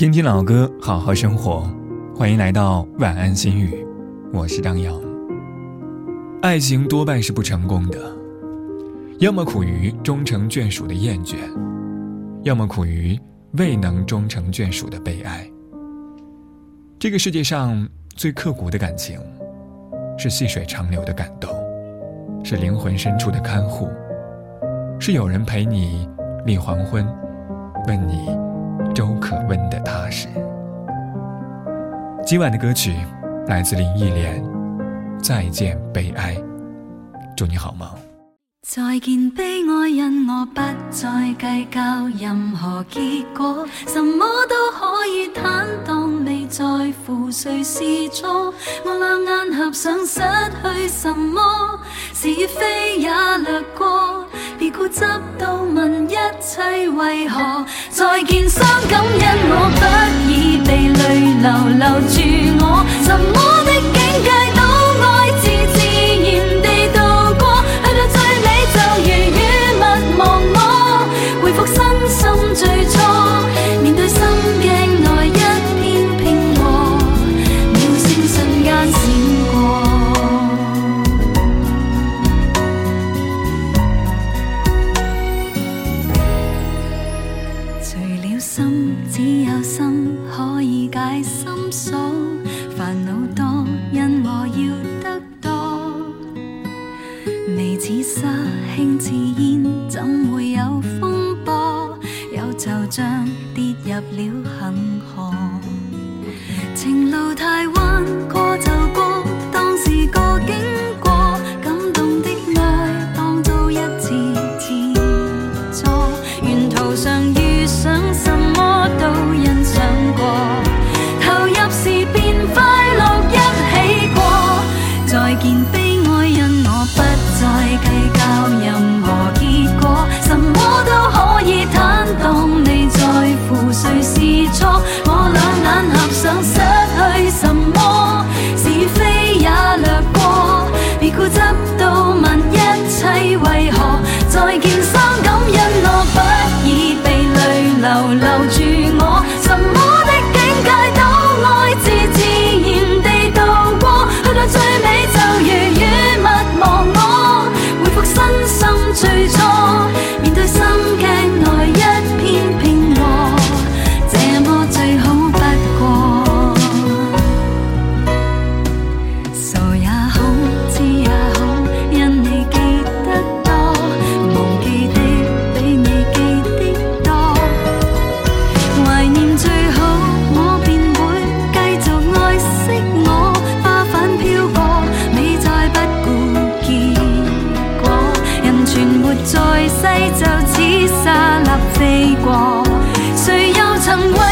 听听老歌，好好生活。欢迎来到晚安心语，我是张扬。爱情多半是不成功的，要么苦于终成眷属的厌倦，要么苦于未能终成眷属的悲哀。这个世界上最刻骨的感情，是细水长流的感动，是灵魂深处的看护，是有人陪你立黄昏，问你。都可温的踏实。今晚的歌曲来自林忆莲，《再见悲哀》，祝你好梦。再见悲哀，因我不再计较任何结果，什么都可以坦荡，未在乎谁是错。我两眼合上，失去什么，是非也掠过。别固执到一切为何，再见伤感，因我不已被泪流留住我，什么的境界都爱自自然地渡过，去到最尾就如雨密忘我，回复身心最初，除了心，只有心可以解心锁。烦恼多，因我要得多。眉似沙，轻似烟，怎会有风波？有惆怅，跌入了再 I'm somewhere